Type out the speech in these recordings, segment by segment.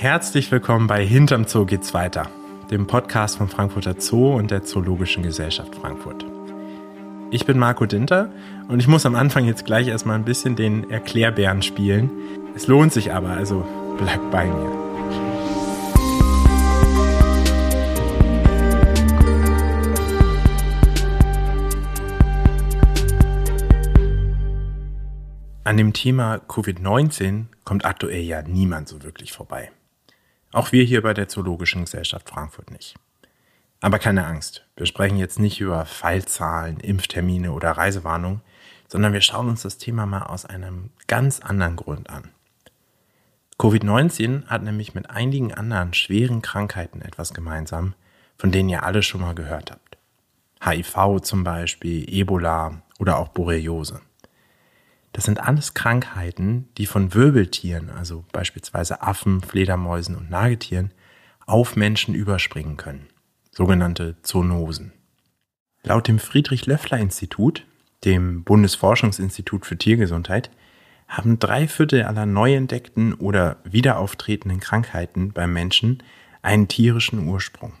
Herzlich willkommen bei Hinterm Zoo geht's weiter, dem Podcast vom Frankfurter Zoo und der Zoologischen Gesellschaft Frankfurt. Ich bin Marco Dinter und ich muss am Anfang jetzt gleich erstmal ein bisschen den Erklärbären spielen. Es lohnt sich aber, also bleibt bei mir. An dem Thema Covid-19 kommt aktuell ja niemand so wirklich vorbei. Auch wir hier bei der Zoologischen Gesellschaft Frankfurt nicht. Aber keine Angst, wir sprechen jetzt nicht über Fallzahlen, Impftermine oder Reisewarnungen, sondern wir schauen uns das Thema mal aus einem ganz anderen Grund an. Covid-19 hat nämlich mit einigen anderen schweren Krankheiten etwas gemeinsam, von denen ihr alle schon mal gehört habt. HIV zum Beispiel, Ebola oder auch Borreliose. Das sind alles Krankheiten, die von Wirbeltieren, also beispielsweise Affen, Fledermäusen und Nagetieren, auf Menschen überspringen können. Sogenannte Zoonosen. Laut dem Friedrich-Löffler-Institut, dem Bundesforschungsinstitut für Tiergesundheit, haben drei Viertel aller neu entdeckten oder wiederauftretenden Krankheiten beim Menschen einen tierischen Ursprung.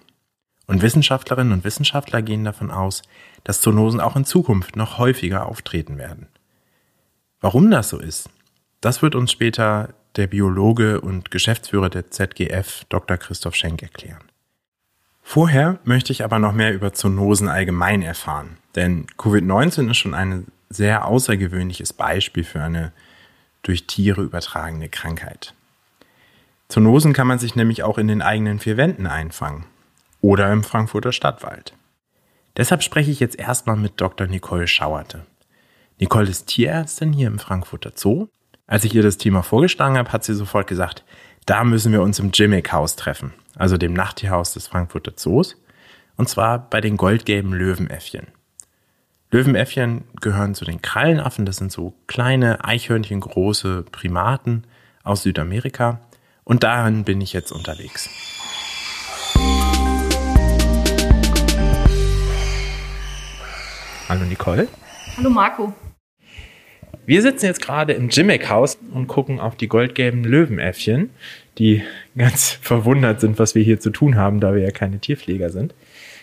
Und Wissenschaftlerinnen und Wissenschaftler gehen davon aus, dass Zoonosen auch in Zukunft noch häufiger auftreten werden. Warum das so ist, das wird uns später der Biologe und Geschäftsführer der ZGF, Dr. Christoph Schenk, erklären. Vorher möchte ich aber noch mehr über Zoonosen allgemein erfahren, denn Covid-19 ist schon ein sehr außergewöhnliches Beispiel für eine durch Tiere übertragene Krankheit. Zoonosen kann man sich nämlich auch in den eigenen vier Wänden einfangen oder im Frankfurter Stadtwald. Deshalb spreche ich jetzt erstmal mit Dr. Nicole Schauerte. Nicole ist Tierärztin hier im Frankfurter Zoo. Als ich ihr das Thema vorgeschlagen habe, hat sie sofort gesagt, da müssen wir uns im Jimmick-Haus treffen, also dem Nachttierhaus des Frankfurter Zoos, und zwar bei den goldgelben Löwenäffchen. Löwenäffchen gehören zu den Krallenaffen, das sind so kleine, Eichhörnchen große Primaten aus Südamerika, und dahin bin ich jetzt unterwegs. Hallo Nicole. Hallo Marco. Wir sitzen jetzt gerade im Jimmick-Haus und gucken auf die goldgelben Löwenäffchen, die ganz verwundert sind, was wir hier zu tun haben, da wir ja keine Tierpfleger sind.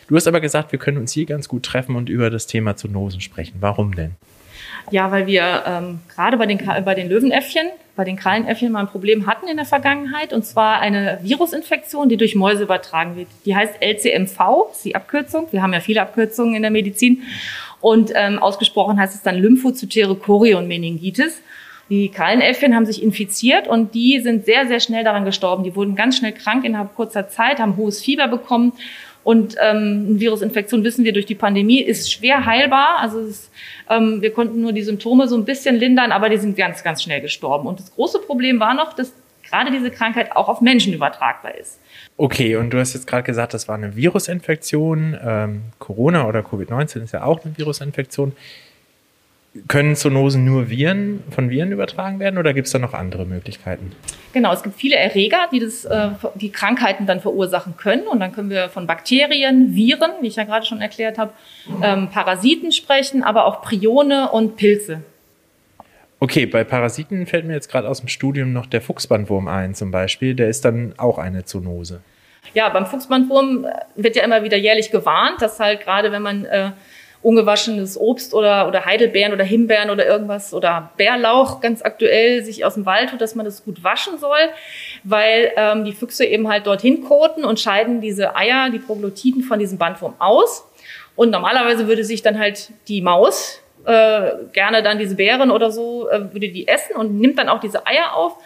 Du hast aber gesagt, wir können uns hier ganz gut treffen und über das Thema Zoonosen sprechen. Warum denn? Ja, weil wir ähm, gerade bei den, bei den Löwenäffchen, bei den Krallenäffchen mal ein Problem hatten in der Vergangenheit, und zwar eine Virusinfektion, die durch Mäuse übertragen wird. Die heißt LCMV, ist die Abkürzung. Wir haben ja viele Abkürzungen in der Medizin. Und ähm, ausgesprochen heißt es dann Lymphozytäre Chorionmeningitis. Die Krallenäffchen haben sich infiziert und die sind sehr, sehr schnell daran gestorben. Die wurden ganz schnell krank innerhalb kurzer Zeit, haben hohes Fieber bekommen. Und ähm, eine Virusinfektion, wissen wir durch die Pandemie, ist schwer heilbar. Also ist, ähm, wir konnten nur die Symptome so ein bisschen lindern, aber die sind ganz, ganz schnell gestorben. Und das große Problem war noch, dass gerade diese Krankheit auch auf Menschen übertragbar ist. Okay, und du hast jetzt gerade gesagt, das war eine Virusinfektion. Ähm, Corona oder Covid-19 ist ja auch eine Virusinfektion. Können Zoonosen nur Viren von Viren übertragen werden oder gibt es da noch andere Möglichkeiten? Genau, es gibt viele Erreger, die das, äh, die Krankheiten dann verursachen können. Und dann können wir von Bakterien, Viren, wie ich ja gerade schon erklärt habe, ähm, Parasiten sprechen, aber auch Prione und Pilze. Okay, bei Parasiten fällt mir jetzt gerade aus dem Studium noch der Fuchsbandwurm ein zum Beispiel. Der ist dann auch eine Zoonose. Ja, beim Fuchsbandwurm äh, wird ja immer wieder jährlich gewarnt, dass halt gerade wenn man äh, ungewaschenes Obst oder, oder Heidelbeeren oder Himbeeren oder irgendwas oder Bärlauch ganz aktuell sich aus dem Wald tut, dass man das gut waschen soll, weil ähm, die Füchse eben halt dorthin koten und scheiden diese Eier, die Proglotiden von diesem Bandwurm aus. Und normalerweise würde sich dann halt die Maus äh, gerne dann diese Beeren oder so, äh, würde die essen und nimmt dann auch diese Eier auf.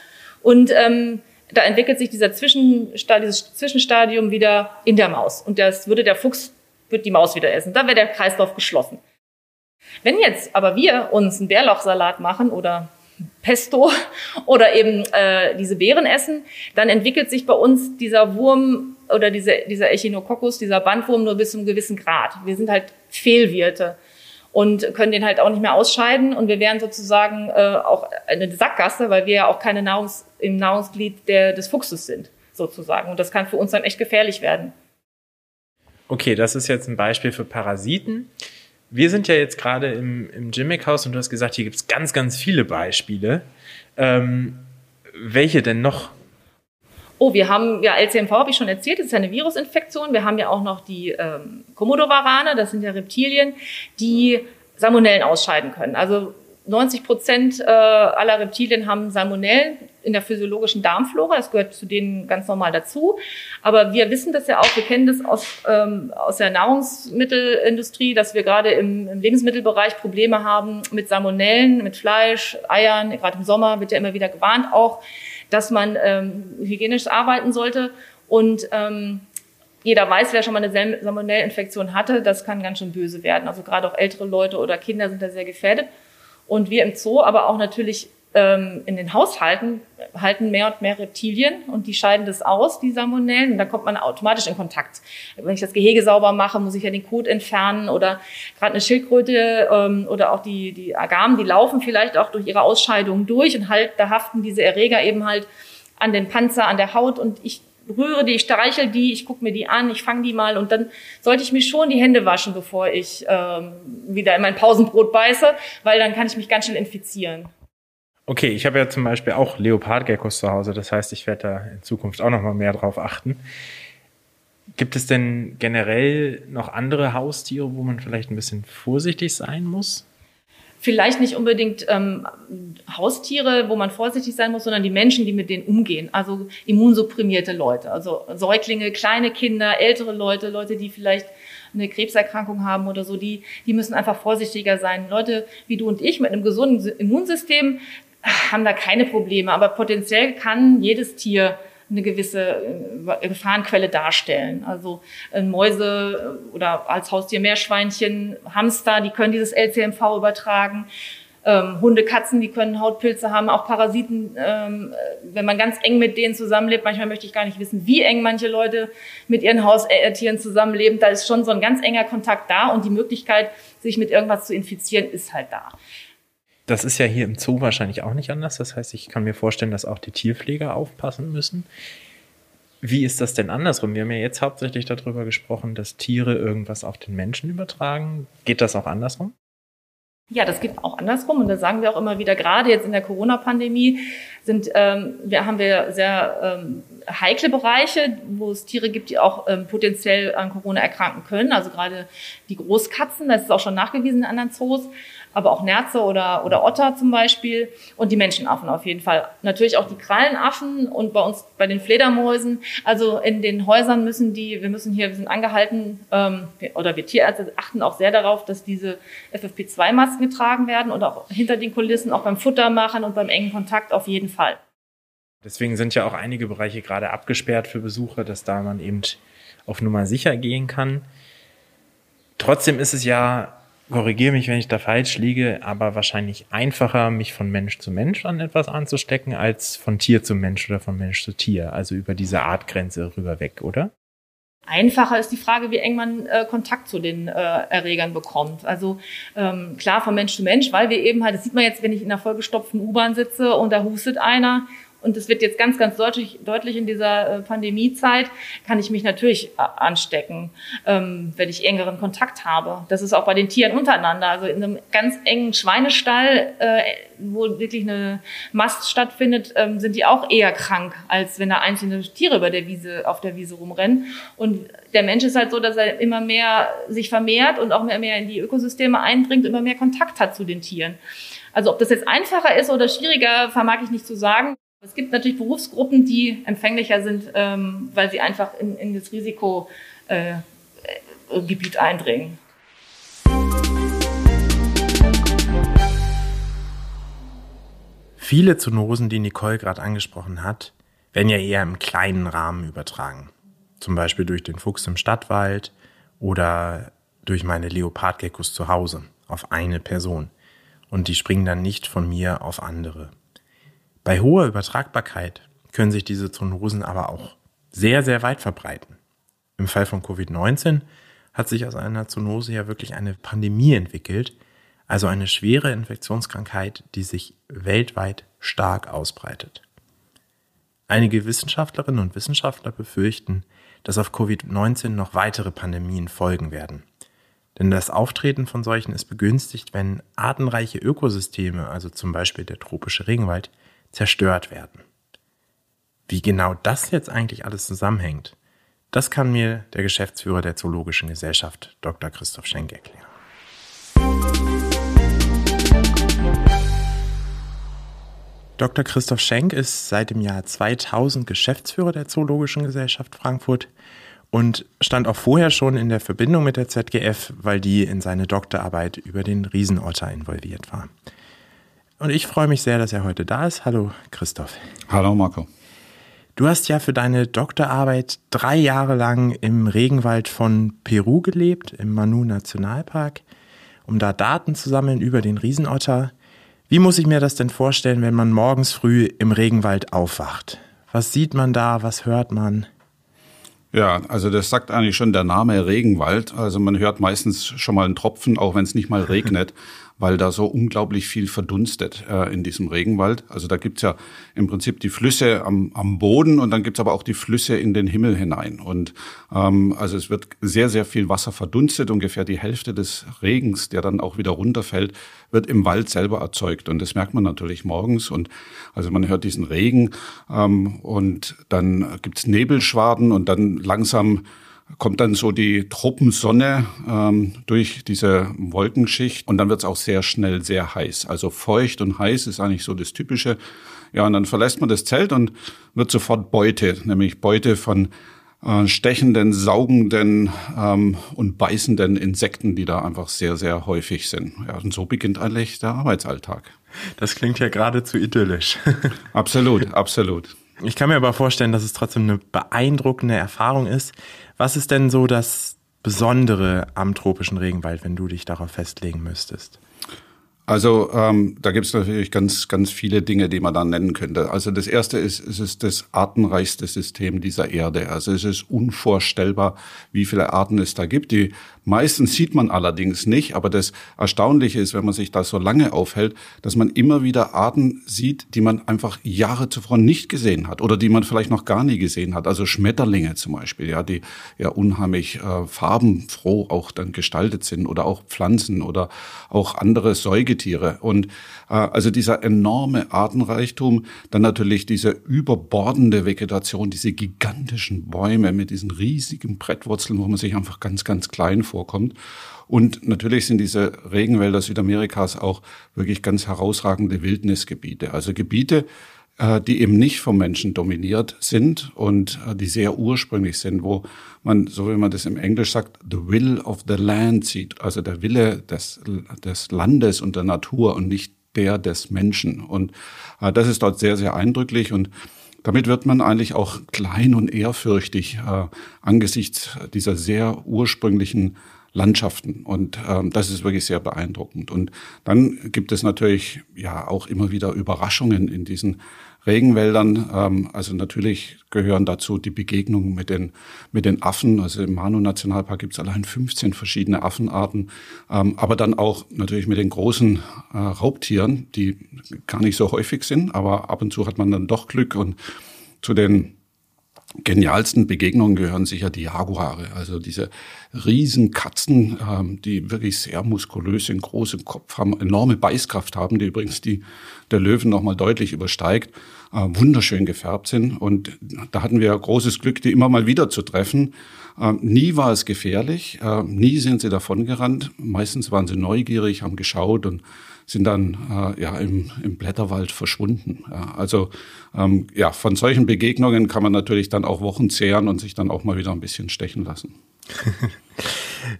Und ähm, da entwickelt sich dieser Zwischenstadium, dieses Zwischenstadium wieder in der Maus. Und das würde der Fuchs, wird die Maus wieder essen. Dann wäre der Kreislauf geschlossen. Wenn jetzt aber wir uns einen Bärlauchsalat machen oder Pesto oder eben äh, diese Beeren essen, dann entwickelt sich bei uns dieser Wurm oder diese, dieser Echinococcus, dieser Bandwurm nur bis zu einem gewissen Grad. Wir sind halt Fehlwirte und können den halt auch nicht mehr ausscheiden. Und wir wären sozusagen äh, auch eine Sackgasse, weil wir ja auch keine Nahrungs im Nahrungsglied der, des Fuchses sind, sozusagen. Und das kann für uns dann echt gefährlich werden. Okay, das ist jetzt ein Beispiel für Parasiten. Wir sind ja jetzt gerade im, im Gimmick-Haus und du hast gesagt, hier gibt es ganz, ganz viele Beispiele. Ähm, welche denn noch? Oh, wir haben, ja, LCMV habe ich schon erzählt, das ist ja eine Virusinfektion. Wir haben ja auch noch die ähm, Komodowarane, das sind ja Reptilien, die Salmonellen ausscheiden können. Also 90 Prozent äh, aller Reptilien haben Salmonellen in der physiologischen Darmflora. Das gehört zu denen ganz normal dazu. Aber wir wissen das ja auch, wir kennen das aus, ähm, aus der Nahrungsmittelindustrie, dass wir gerade im, im Lebensmittelbereich Probleme haben mit Salmonellen, mit Fleisch, Eiern. Gerade im Sommer wird ja immer wieder gewarnt auch, dass man ähm, hygienisch arbeiten sollte. Und ähm, jeder weiß, wer schon mal eine Salmonellinfektion hatte, das kann ganz schön böse werden. Also gerade auch ältere Leute oder Kinder sind da sehr gefährdet. Und wir im Zoo, aber auch natürlich ähm, in den Haushalten halten mehr und mehr Reptilien und die scheiden das aus, die Salmonellen, und dann kommt man automatisch in Kontakt. Wenn ich das Gehege sauber mache, muss ich ja den Kot entfernen oder gerade eine Schildkröte ähm, oder auch die, die Agamen, die laufen vielleicht auch durch ihre Ausscheidungen durch und halt, da haften diese Erreger eben halt an den Panzer, an der Haut und ich rühre die, ich streichel die, ich gucke mir die an, ich fange die mal und dann sollte ich mir schon die Hände waschen, bevor ich ähm, wieder in mein Pausenbrot beiße, weil dann kann ich mich ganz schnell infizieren. Okay, ich habe ja zum Beispiel auch Leopardgeckos zu Hause, das heißt, ich werde da in Zukunft auch noch mal mehr drauf achten. Gibt es denn generell noch andere Haustiere, wo man vielleicht ein bisschen vorsichtig sein muss? Vielleicht nicht unbedingt ähm, Haustiere, wo man vorsichtig sein muss, sondern die Menschen, die mit denen umgehen. Also immunsupprimierte Leute, also Säuglinge, kleine Kinder, ältere Leute, Leute, die vielleicht eine Krebserkrankung haben oder so, die, die müssen einfach vorsichtiger sein. Leute wie du und ich mit einem gesunden Immunsystem, haben da keine Probleme. Aber potenziell kann jedes Tier eine gewisse äh, Gefahrenquelle darstellen. Also äh, Mäuse äh, oder als Haustier Meerschweinchen, Hamster, die können dieses LCMV übertragen. Ähm, Hunde, Katzen, die können Hautpilze haben, auch Parasiten, ähm, wenn man ganz eng mit denen zusammenlebt. Manchmal möchte ich gar nicht wissen, wie eng manche Leute mit ihren Haustieren zusammenleben. Da ist schon so ein ganz enger Kontakt da und die Möglichkeit, sich mit irgendwas zu infizieren, ist halt da. Das ist ja hier im Zoo wahrscheinlich auch nicht anders. Das heißt, ich kann mir vorstellen, dass auch die Tierpfleger aufpassen müssen. Wie ist das denn andersrum? Wir haben ja jetzt hauptsächlich darüber gesprochen, dass Tiere irgendwas auf den Menschen übertragen. Geht das auch andersrum? Ja, das geht auch andersrum und da sagen wir auch immer wieder, gerade jetzt in der Corona-Pandemie sind, ähm, wir haben wir sehr ähm, heikle Bereiche, wo es Tiere gibt, die auch ähm, potenziell an Corona erkranken können. Also gerade die Großkatzen, das ist auch schon nachgewiesen in anderen Zoos aber auch Nerze oder, oder Otter zum Beispiel und die Menschenaffen auf jeden Fall. Natürlich auch die Krallenaffen und bei uns bei den Fledermäusen. Also in den Häusern müssen die, wir müssen hier, wir sind angehalten, ähm, oder wir Tierärzte achten auch sehr darauf, dass diese FFP2-Masken getragen werden und auch hinter den Kulissen, auch beim Futtermachen und beim engen Kontakt auf jeden Fall. Deswegen sind ja auch einige Bereiche gerade abgesperrt für Besucher, dass da man eben auf Nummer sicher gehen kann. Trotzdem ist es ja korrigiere mich, wenn ich da falsch liege, aber wahrscheinlich einfacher, mich von Mensch zu Mensch an etwas anzustecken, als von Tier zu Mensch oder von Mensch zu Tier. Also über diese Artgrenze rüber weg, oder? Einfacher ist die Frage, wie eng man äh, Kontakt zu den äh, Erregern bekommt. Also ähm, klar von Mensch zu Mensch, weil wir eben halt, das sieht man jetzt, wenn ich in einer vollgestopften U-Bahn sitze und da hustet einer und es wird jetzt ganz, ganz deutlich, deutlich in dieser äh, Pandemiezeit, kann ich mich natürlich äh, anstecken, ähm, wenn ich engeren Kontakt habe. Das ist auch bei den Tieren untereinander. Also in einem ganz engen Schweinestall, äh, wo wirklich eine Mast stattfindet, ähm, sind die auch eher krank, als wenn da einzelne Tiere über der Wiese, auf der Wiese rumrennen. Und der Mensch ist halt so, dass er immer mehr sich vermehrt und auch mehr, mehr in die Ökosysteme eindringt, immer mehr Kontakt hat zu den Tieren. Also ob das jetzt einfacher ist oder schwieriger, vermag ich nicht zu sagen. Es gibt natürlich Berufsgruppen, die empfänglicher sind, ähm, weil sie einfach in, in das Risikogebiet äh, eindringen. Viele Zoonosen, die Nicole gerade angesprochen hat, werden ja eher im kleinen Rahmen übertragen. Zum Beispiel durch den Fuchs im Stadtwald oder durch meine Leopardgeckos zu Hause auf eine Person. Und die springen dann nicht von mir auf andere. Bei hoher Übertragbarkeit können sich diese Zoonosen aber auch sehr, sehr weit verbreiten. Im Fall von Covid-19 hat sich aus einer Zoonose ja wirklich eine Pandemie entwickelt, also eine schwere Infektionskrankheit, die sich weltweit stark ausbreitet. Einige Wissenschaftlerinnen und Wissenschaftler befürchten, dass auf Covid-19 noch weitere Pandemien folgen werden. Denn das Auftreten von solchen ist begünstigt, wenn artenreiche Ökosysteme, also zum Beispiel der tropische Regenwald, zerstört werden. Wie genau das jetzt eigentlich alles zusammenhängt, das kann mir der Geschäftsführer der Zoologischen Gesellschaft, Dr. Christoph Schenk, erklären. Dr. Christoph Schenk ist seit dem Jahr 2000 Geschäftsführer der Zoologischen Gesellschaft Frankfurt und stand auch vorher schon in der Verbindung mit der ZGF, weil die in seine Doktorarbeit über den Riesenotter involviert war. Und ich freue mich sehr, dass er heute da ist. Hallo Christoph. Hallo Marco. Du hast ja für deine Doktorarbeit drei Jahre lang im Regenwald von Peru gelebt, im Manu Nationalpark, um da Daten zu sammeln über den Riesenotter. Wie muss ich mir das denn vorstellen, wenn man morgens früh im Regenwald aufwacht? Was sieht man da? Was hört man? Ja, also das sagt eigentlich schon der Name Regenwald. Also man hört meistens schon mal einen Tropfen, auch wenn es nicht mal regnet. Weil da so unglaublich viel verdunstet äh, in diesem Regenwald. Also da gibt's ja im Prinzip die Flüsse am, am Boden und dann gibt's aber auch die Flüsse in den Himmel hinein. Und ähm, also es wird sehr, sehr viel Wasser verdunstet. Ungefähr die Hälfte des Regens, der dann auch wieder runterfällt, wird im Wald selber erzeugt. Und das merkt man natürlich morgens. Und also man hört diesen Regen ähm, und dann gibt's Nebelschwaden und dann langsam kommt dann so die Tropensonne ähm, durch diese Wolkenschicht und dann wird es auch sehr schnell sehr heiß. Also feucht und heiß ist eigentlich so das Typische. Ja, und dann verlässt man das Zelt und wird sofort Beute, nämlich Beute von äh, stechenden, saugenden ähm, und beißenden Insekten, die da einfach sehr, sehr häufig sind. Ja, und so beginnt eigentlich der Arbeitsalltag. Das klingt ja geradezu idyllisch. absolut, absolut. Ich kann mir aber vorstellen, dass es trotzdem eine beeindruckende Erfahrung ist. Was ist denn so das Besondere am tropischen Regenwald, wenn du dich darauf festlegen müsstest? Also ähm, da gibt es natürlich ganz, ganz viele Dinge, die man da nennen könnte. Also das erste ist, es ist das artenreichste System dieser Erde. Also es ist unvorstellbar, wie viele Arten es da gibt. Die meisten sieht man allerdings nicht, aber das Erstaunliche ist, wenn man sich da so lange aufhält, dass man immer wieder Arten sieht, die man einfach Jahre zuvor nicht gesehen hat oder die man vielleicht noch gar nie gesehen hat. Also Schmetterlinge zum Beispiel, ja, die ja unheimlich äh, farbenfroh auch dann gestaltet sind oder auch Pflanzen oder auch andere Säugetiere. Und also dieser enorme Artenreichtum, dann natürlich diese überbordende Vegetation, diese gigantischen Bäume mit diesen riesigen Brettwurzeln, wo man sich einfach ganz, ganz klein vorkommt. Und natürlich sind diese Regenwälder Südamerikas auch wirklich ganz herausragende Wildnisgebiete. Also Gebiete, äh, die eben nicht vom Menschen dominiert sind und äh, die sehr ursprünglich sind, wo man, so wie man das im Englisch sagt, the will of the land sieht, also der Wille des, des Landes und der Natur und nicht der des Menschen. Und äh, das ist dort sehr, sehr eindrücklich und damit wird man eigentlich auch klein und ehrfürchtig äh, angesichts dieser sehr ursprünglichen Landschaften. Und ähm, das ist wirklich sehr beeindruckend. Und dann gibt es natürlich ja auch immer wieder Überraschungen in diesen Regenwäldern. Ähm, also natürlich gehören dazu die Begegnungen mit den, mit den Affen. Also im Manu-Nationalpark gibt es allein 15 verschiedene Affenarten. Ähm, aber dann auch natürlich mit den großen äh, Raubtieren, die gar nicht so häufig sind. Aber ab und zu hat man dann doch Glück. Und zu den genialsten Begegnungen gehören sicher die Jaguare, also diese Riesenkatzen, ähm, die wirklich sehr muskulös sind, großen Kopf haben, enorme Beißkraft haben, die übrigens die der Löwen nochmal deutlich übersteigt, äh, wunderschön gefärbt sind. Und da hatten wir großes Glück, die immer mal wieder zu treffen. Äh, nie war es gefährlich, äh, nie sind sie davongerannt. Meistens waren sie neugierig, haben geschaut und sind dann äh, ja im, im Blätterwald verschwunden. Ja, also ähm, ja, von solchen Begegnungen kann man natürlich dann auch Wochen zehren und sich dann auch mal wieder ein bisschen stechen lassen.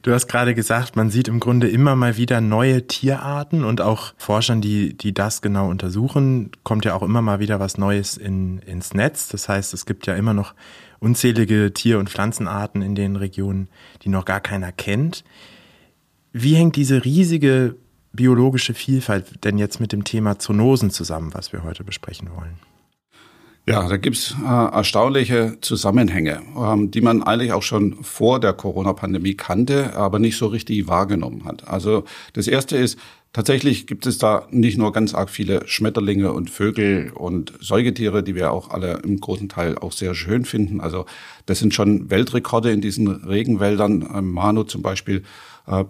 Du hast gerade gesagt, man sieht im Grunde immer mal wieder neue Tierarten und auch Forschern, die, die das genau untersuchen, kommt ja auch immer mal wieder was Neues in, ins Netz. Das heißt, es gibt ja immer noch unzählige Tier- und Pflanzenarten in den Regionen, die noch gar keiner kennt. Wie hängt diese riesige biologische Vielfalt denn jetzt mit dem Thema Zoonosen zusammen, was wir heute besprechen wollen? Ja, da gibt's äh, erstaunliche Zusammenhänge, ähm, die man eigentlich auch schon vor der Corona-Pandemie kannte, aber nicht so richtig wahrgenommen hat. Also das Erste ist, tatsächlich gibt es da nicht nur ganz arg viele Schmetterlinge und Vögel und Säugetiere, die wir auch alle im großen Teil auch sehr schön finden. Also das sind schon Weltrekorde in diesen Regenwäldern. Ähm, Manu zum Beispiel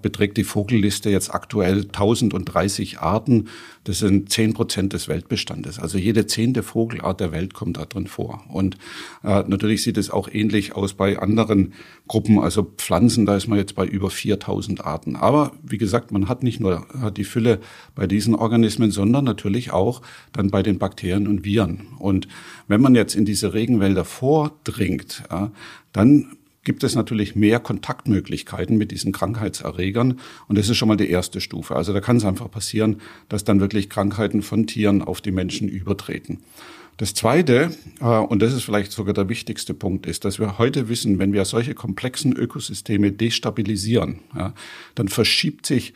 beträgt die Vogelliste jetzt aktuell 1030 Arten. Das sind 10 Prozent des Weltbestandes. Also jede zehnte Vogelart der Welt kommt da drin vor. Und äh, natürlich sieht es auch ähnlich aus bei anderen Gruppen. Also Pflanzen, da ist man jetzt bei über 4000 Arten. Aber wie gesagt, man hat nicht nur die Fülle bei diesen Organismen, sondern natürlich auch dann bei den Bakterien und Viren. Und wenn man jetzt in diese Regenwälder vordringt, ja, dann gibt es natürlich mehr Kontaktmöglichkeiten mit diesen Krankheitserregern. Und das ist schon mal die erste Stufe. Also da kann es einfach passieren, dass dann wirklich Krankheiten von Tieren auf die Menschen übertreten. Das Zweite, äh, und das ist vielleicht sogar der wichtigste Punkt, ist, dass wir heute wissen, wenn wir solche komplexen Ökosysteme destabilisieren, dann verschiebt sich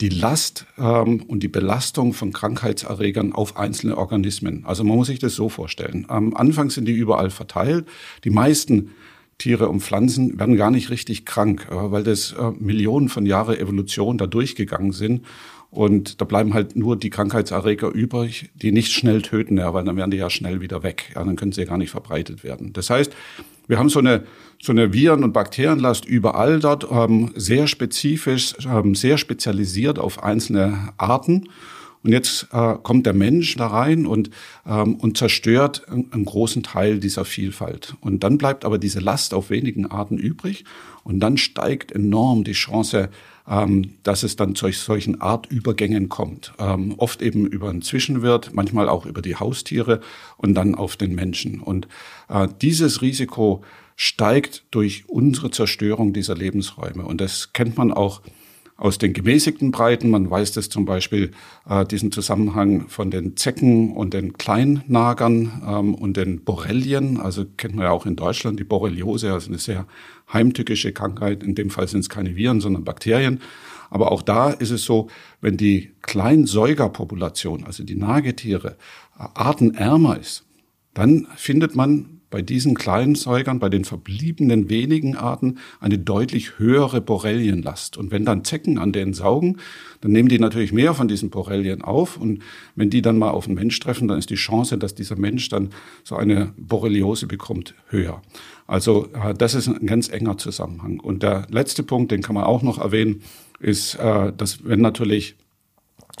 die Last ähm, und die Belastung von Krankheitserregern auf einzelne Organismen. Also man muss sich das so vorstellen. Am Anfang sind die überall verteilt. Die meisten Tiere und Pflanzen werden gar nicht richtig krank, äh, weil das äh, Millionen von Jahre Evolution da durchgegangen sind. Und da bleiben halt nur die Krankheitserreger übrig, die nicht schnell töten, ja, weil dann werden die ja schnell wieder weg. Ja, dann können sie ja gar nicht verbreitet werden. Das heißt, wir haben so eine, so eine Viren- und Bakterienlast überall dort, ähm, sehr spezifisch, ähm, sehr spezialisiert auf einzelne Arten. Und jetzt äh, kommt der Mensch da rein und, ähm, und zerstört einen, großen Teil dieser Vielfalt. Und dann bleibt aber diese Last auf wenigen Arten übrig. Und dann steigt enorm die Chance, ähm, dass es dann zu solchen Artübergängen kommt. Ähm, oft eben über einen Zwischenwirt, manchmal auch über die Haustiere und dann auf den Menschen. Und äh, dieses Risiko steigt durch unsere Zerstörung dieser Lebensräume. Und das kennt man auch aus den gemäßigten Breiten. Man weiß das zum Beispiel, äh, diesen Zusammenhang von den Zecken und den Kleinnagern ähm, und den Borrelien. Also kennt man ja auch in Deutschland die Borreliose, also eine sehr heimtückische Krankheit. In dem Fall sind es keine Viren, sondern Bakterien. Aber auch da ist es so, wenn die Kleinsäugerpopulation, also die Nagetiere, äh, artenärmer ist, dann findet man bei diesen kleinen Säugern, bei den verbliebenen wenigen Arten, eine deutlich höhere Borrelienlast. Und wenn dann Zecken an denen saugen, dann nehmen die natürlich mehr von diesen Borrelien auf. Und wenn die dann mal auf einen Mensch treffen, dann ist die Chance, dass dieser Mensch dann so eine Borreliose bekommt, höher. Also äh, das ist ein ganz enger Zusammenhang. Und der letzte Punkt, den kann man auch noch erwähnen, ist, äh, dass wenn natürlich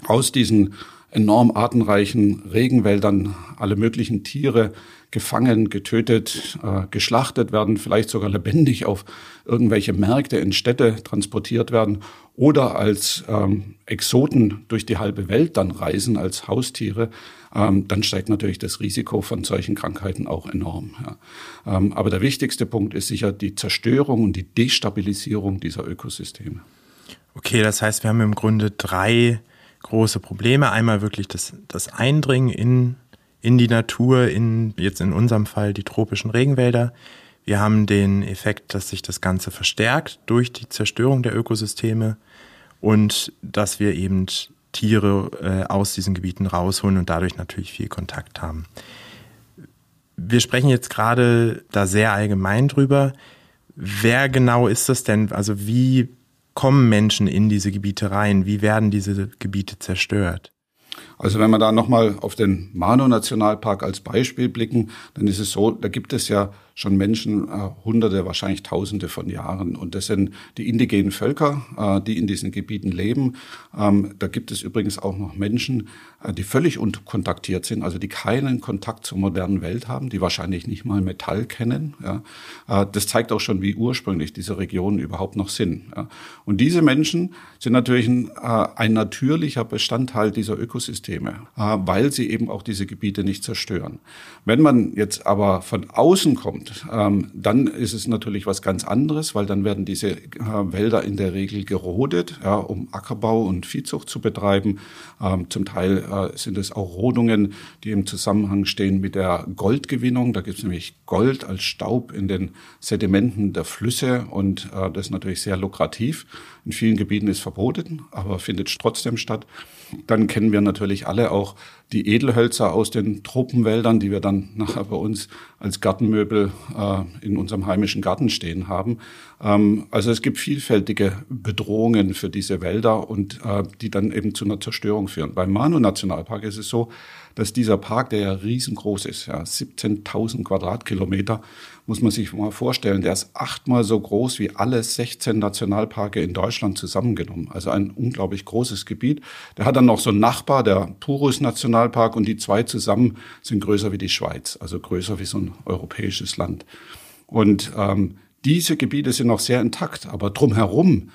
aus diesen enorm artenreichen Regenwäldern alle möglichen Tiere gefangen, getötet, äh, geschlachtet werden, vielleicht sogar lebendig auf irgendwelche Märkte in Städte transportiert werden oder als ähm, Exoten durch die halbe Welt dann reisen, als Haustiere, ähm, dann steigt natürlich das Risiko von solchen Krankheiten auch enorm. Ja. Ähm, aber der wichtigste Punkt ist sicher die Zerstörung und die Destabilisierung dieser Ökosysteme. Okay, das heißt, wir haben im Grunde drei große Probleme. Einmal wirklich das, das Eindringen in in die Natur, in jetzt in unserem Fall die tropischen Regenwälder. Wir haben den Effekt, dass sich das Ganze verstärkt durch die Zerstörung der Ökosysteme und dass wir eben Tiere äh, aus diesen Gebieten rausholen und dadurch natürlich viel Kontakt haben. Wir sprechen jetzt gerade da sehr allgemein drüber. Wer genau ist das denn? Also wie kommen Menschen in diese Gebiete rein? Wie werden diese Gebiete zerstört? Also wenn wir da nochmal auf den Mano-Nationalpark als Beispiel blicken, dann ist es so, da gibt es ja schon Menschen, äh, Hunderte, wahrscheinlich Tausende von Jahren. Und das sind die indigenen Völker, äh, die in diesen Gebieten leben. Ähm, da gibt es übrigens auch noch Menschen, äh, die völlig unkontaktiert sind, also die keinen Kontakt zur modernen Welt haben, die wahrscheinlich nicht mal Metall kennen. Ja. Äh, das zeigt auch schon, wie ursprünglich diese Regionen überhaupt noch sind. Ja. Und diese Menschen sind natürlich ein, äh, ein natürlicher Bestandteil dieser Ökosysteme, äh, weil sie eben auch diese Gebiete nicht zerstören. Wenn man jetzt aber von außen kommt, ähm, dann ist es natürlich was ganz anderes, weil dann werden diese äh, Wälder in der Regel gerodet, um Ackerbau und Viehzucht zu betreiben. Ähm, zum Teil äh, sind es auch Rodungen, die im Zusammenhang stehen mit der Goldgewinnung. Da gibt es nämlich Gold als Staub in den Sedimenten der Flüsse und das ist natürlich sehr lukrativ. In vielen Gebieten ist verboten, aber findet trotzdem statt. Dann kennen wir natürlich alle auch die Edelhölzer aus den Tropenwäldern, die wir dann nachher bei uns als Gartenmöbel äh, in unserem heimischen Garten stehen haben. Ähm, also es gibt vielfältige Bedrohungen für diese Wälder und äh, die dann eben zu einer Zerstörung führen. Beim Manu-Nationalpark ist es so, dass dieser Park, der ja riesengroß ist, ja, 17.000 Quadratkilometer, muss man sich mal vorstellen, der ist achtmal so groß wie alle 16 Nationalparke in Deutschland zusammengenommen. Also ein unglaublich großes Gebiet. Der hat dann noch so einen Nachbar, der Purus Nationalpark, und die zwei zusammen sind größer wie die Schweiz, also größer wie so ein europäisches Land. Und ähm, diese Gebiete sind noch sehr intakt, aber drumherum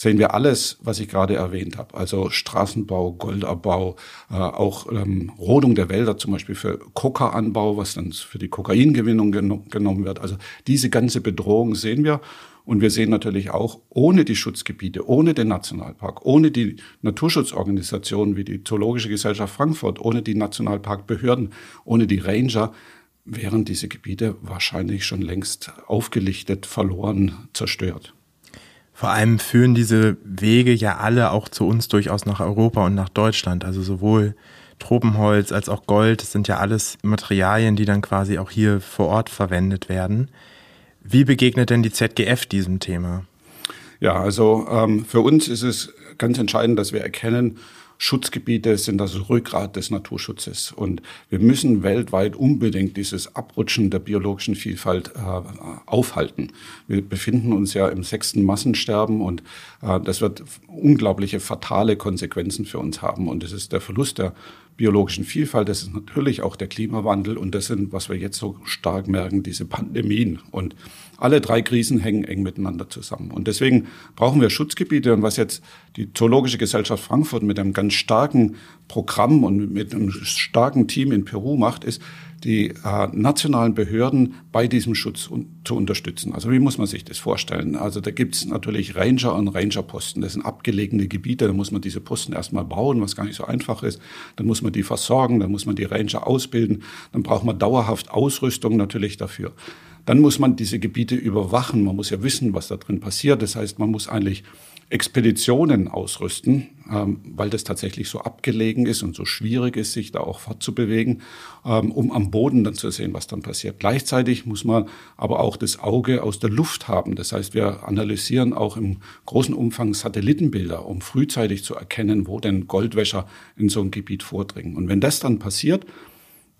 sehen wir alles, was ich gerade erwähnt habe. Also Straßenbau, Goldabbau, äh, auch ähm, Rodung der Wälder, zum Beispiel für Kokaanbau, was dann für die Kokaingewinnung geno genommen wird. Also diese ganze Bedrohung sehen wir. Und wir sehen natürlich auch, ohne die Schutzgebiete, ohne den Nationalpark, ohne die Naturschutzorganisationen wie die Zoologische Gesellschaft Frankfurt, ohne die Nationalparkbehörden, ohne die Ranger, wären diese Gebiete wahrscheinlich schon längst aufgelichtet, verloren, zerstört. Vor allem führen diese Wege ja alle auch zu uns durchaus nach Europa und nach Deutschland. Also sowohl Tropenholz als auch Gold, das sind ja alles Materialien, die dann quasi auch hier vor Ort verwendet werden. Wie begegnet denn die ZGF diesem Thema? Ja, also ähm, für uns ist es ganz entscheidend, dass wir erkennen, Schutzgebiete sind das Rückgrat des Naturschutzes. Und wir müssen weltweit unbedingt dieses Abrutschen der biologischen Vielfalt äh, aufhalten. Wir befinden uns ja im sechsten Massensterben und äh, das wird unglaubliche fatale Konsequenzen für uns haben. Und es ist der Verlust der biologischen Vielfalt, das ist natürlich auch der Klimawandel und das sind, was wir jetzt so stark merken, diese Pandemien. Und alle drei Krisen hängen eng miteinander zusammen. Und deswegen brauchen wir Schutzgebiete. Und was jetzt die Zoologische Gesellschaft Frankfurt mit einem ganz starken Programm und mit einem starken Team in Peru macht, ist, die äh, nationalen Behörden bei diesem Schutz un zu unterstützen. Also wie muss man sich das vorstellen? Also da gibt es natürlich Ranger und Rangerposten. Das sind abgelegene Gebiete, da muss man diese Posten erstmal bauen, was gar nicht so einfach ist. Dann muss man die versorgen, dann muss man die Ranger ausbilden, dann braucht man dauerhaft Ausrüstung natürlich dafür. Dann muss man diese Gebiete überwachen. Man muss ja wissen, was da drin passiert. Das heißt, man muss eigentlich Expeditionen ausrüsten, ähm, weil das tatsächlich so abgelegen ist und so schwierig ist, sich da auch fortzubewegen, ähm, um am Boden dann zu sehen, was dann passiert. Gleichzeitig muss man aber auch das Auge aus der Luft haben. Das heißt, wir analysieren auch im großen Umfang Satellitenbilder, um frühzeitig zu erkennen, wo denn Goldwäscher in so ein Gebiet vordringen. Und wenn das dann passiert,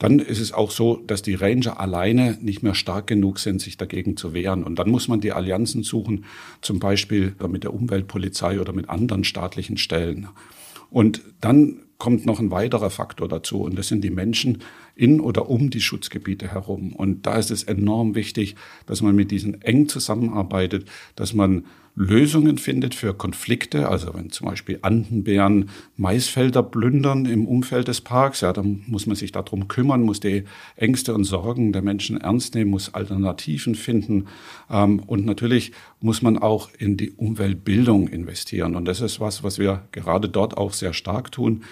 dann ist es auch so, dass die Ranger alleine nicht mehr stark genug sind, sich dagegen zu wehren. Und dann muss man die Allianzen suchen, zum Beispiel mit der Umweltpolizei oder mit anderen staatlichen Stellen. Und dann kommt noch ein weiterer Faktor dazu, und das sind die Menschen in oder um die Schutzgebiete herum. Und da ist es enorm wichtig, dass man mit diesen eng zusammenarbeitet, dass man Lösungen findet für Konflikte. Also wenn zum Beispiel Andenbären Maisfelder plündern im Umfeld des Parks, ja, dann muss man sich darum kümmern, muss die Ängste und Sorgen der Menschen ernst nehmen, muss Alternativen finden. Ähm, und natürlich muss man auch in die Umweltbildung investieren. Und das ist was, was wir gerade dort auch sehr stark tun.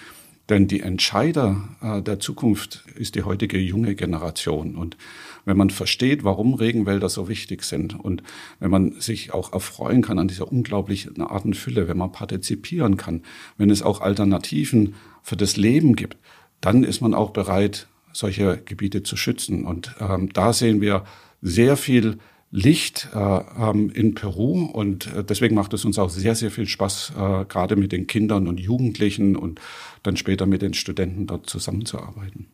Denn die Entscheider äh, der Zukunft ist die heutige junge Generation. Und wenn man versteht, warum Regenwälder so wichtig sind und wenn man sich auch erfreuen kann an dieser unglaublichen Artenfülle, wenn man partizipieren kann, wenn es auch Alternativen für das Leben gibt, dann ist man auch bereit, solche Gebiete zu schützen. Und ähm, da sehen wir sehr viel Licht äh, ähm, in Peru und äh, deswegen macht es uns auch sehr, sehr viel Spaß, äh, gerade mit den Kindern und Jugendlichen und dann später mit den Studenten dort zusammenzuarbeiten.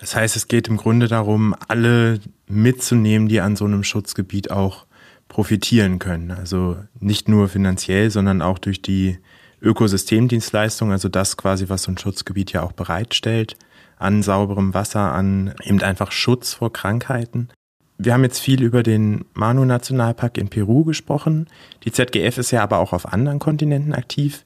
Das heißt, es geht im Grunde darum, alle mitzunehmen, die an so einem Schutzgebiet auch profitieren können. Also nicht nur finanziell, sondern auch durch die Ökosystemdienstleistung, also das quasi, was so ein Schutzgebiet ja auch bereitstellt, an sauberem Wasser, an eben einfach Schutz vor Krankheiten. Wir haben jetzt viel über den Manu-Nationalpark in Peru gesprochen. Die ZGF ist ja aber auch auf anderen Kontinenten aktiv.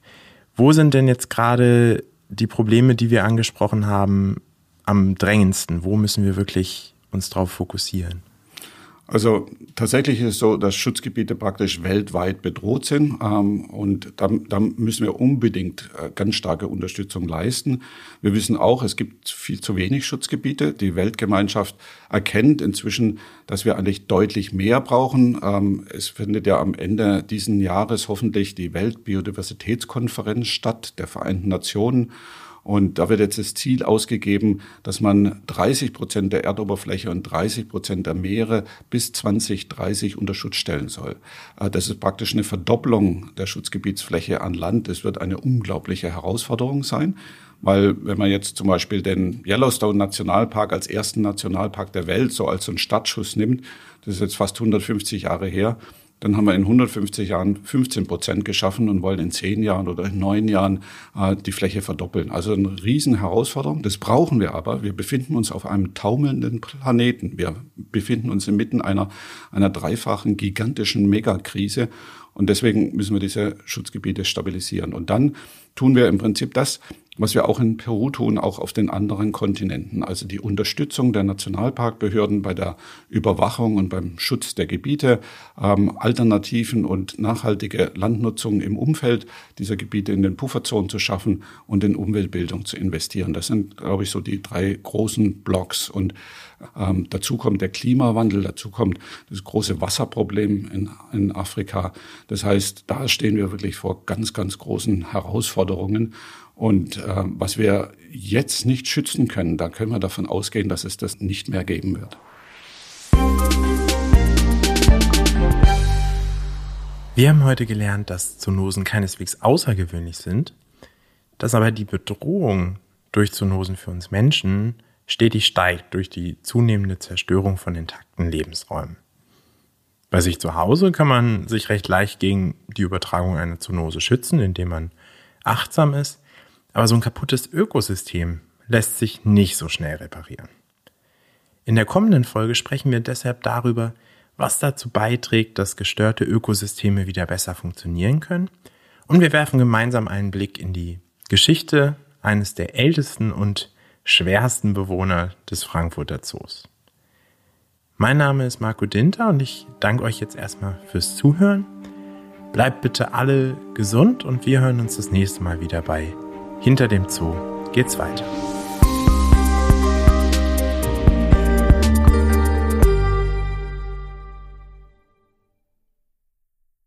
Wo sind denn jetzt gerade die Probleme, die wir angesprochen haben, am drängendsten? Wo müssen wir wirklich uns darauf fokussieren? Also tatsächlich ist es so, dass Schutzgebiete praktisch weltweit bedroht sind ähm, und da, da, müssen wir unbedingt äh, ganz starke Unterstützung leisten. Wir wissen auch, es gibt viel zu wenig Schutzgebiete. Die Weltgemeinschaft erkennt inzwischen, dass wir eigentlich deutlich mehr brauchen. Ähm, es findet ja am Ende diesen Jahres hoffentlich die Weltbiodiversitätskonferenz statt der Vereinten Nationen. Und da wird jetzt das Ziel ausgegeben, dass man 30 Prozent der Erdoberfläche und 30 Prozent der Meere bis 2030 unter Schutz stellen soll. Äh, das ist praktisch eine Verdopplung der Schutzgebietsfläche an Land. Das wird eine unglaubliche Herausforderung sein. Weil wenn man jetzt zum Beispiel den Yellowstone Nationalpark als ersten Nationalpark der Welt so als so einen Startschuss nimmt, das ist jetzt fast 150 Jahre her, dann haben wir in 150 Jahren 15 Prozent geschaffen und wollen in zehn Jahren oder in neun Jahren äh, die Fläche verdoppeln. Also eine riesen Herausforderung. Das brauchen wir aber. Wir befinden uns auf einem taumelnden Planeten. Wir befinden uns inmitten einer, einer dreifachen gigantischen Megakrise. Und deswegen müssen wir diese Schutzgebiete stabilisieren. Und dann tun wir im Prinzip das, was wir auch in Peru tun, auch auf den anderen Kontinenten. Also die Unterstützung der Nationalparkbehörden bei der Überwachung und beim Schutz der Gebiete, ähm, Alternativen und nachhaltige Landnutzung im Umfeld dieser Gebiete in den Pufferzonen zu schaffen und in Umweltbildung zu investieren. Das sind, glaube ich, so die drei großen Blocks. Und ähm, dazu kommt der Klimawandel, dazu kommt das große Wasserproblem in, in Afrika. Das heißt, da stehen wir wirklich vor ganz, ganz großen Herausforderungen. Und äh, was wir jetzt nicht schützen können, da können wir davon ausgehen, dass es das nicht mehr geben wird. Wir haben heute gelernt, dass Zoonosen keineswegs außergewöhnlich sind, dass aber die Bedrohung durch Zoonosen für uns Menschen stetig steigt durch die zunehmende Zerstörung von intakten Lebensräumen. Bei sich zu Hause kann man sich recht leicht gegen die Übertragung einer Zoonose schützen, indem man achtsam ist, aber so ein kaputtes Ökosystem lässt sich nicht so schnell reparieren. In der kommenden Folge sprechen wir deshalb darüber, was dazu beiträgt, dass gestörte Ökosysteme wieder besser funktionieren können. Und wir werfen gemeinsam einen Blick in die Geschichte eines der ältesten und schwersten Bewohner des Frankfurter Zoos. Mein Name ist Marco Dinter und ich danke euch jetzt erstmal fürs Zuhören. Bleibt bitte alle gesund und wir hören uns das nächste Mal wieder bei hinter dem Zoo geht's weiter.